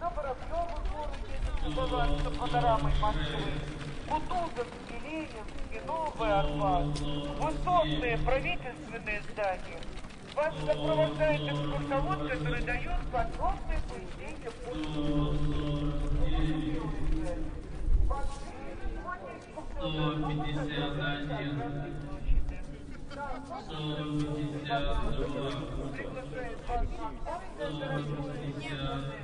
На Воробьевом городе с панорамой Москвы, Кутузов, Ленинск и Новый Арбат, высотные правительственные здания. Вас сопровождает экскурсовод, который дает подробное пояснение по Сто пятьдесят один. Сто пятьдесят 151, 152, 153,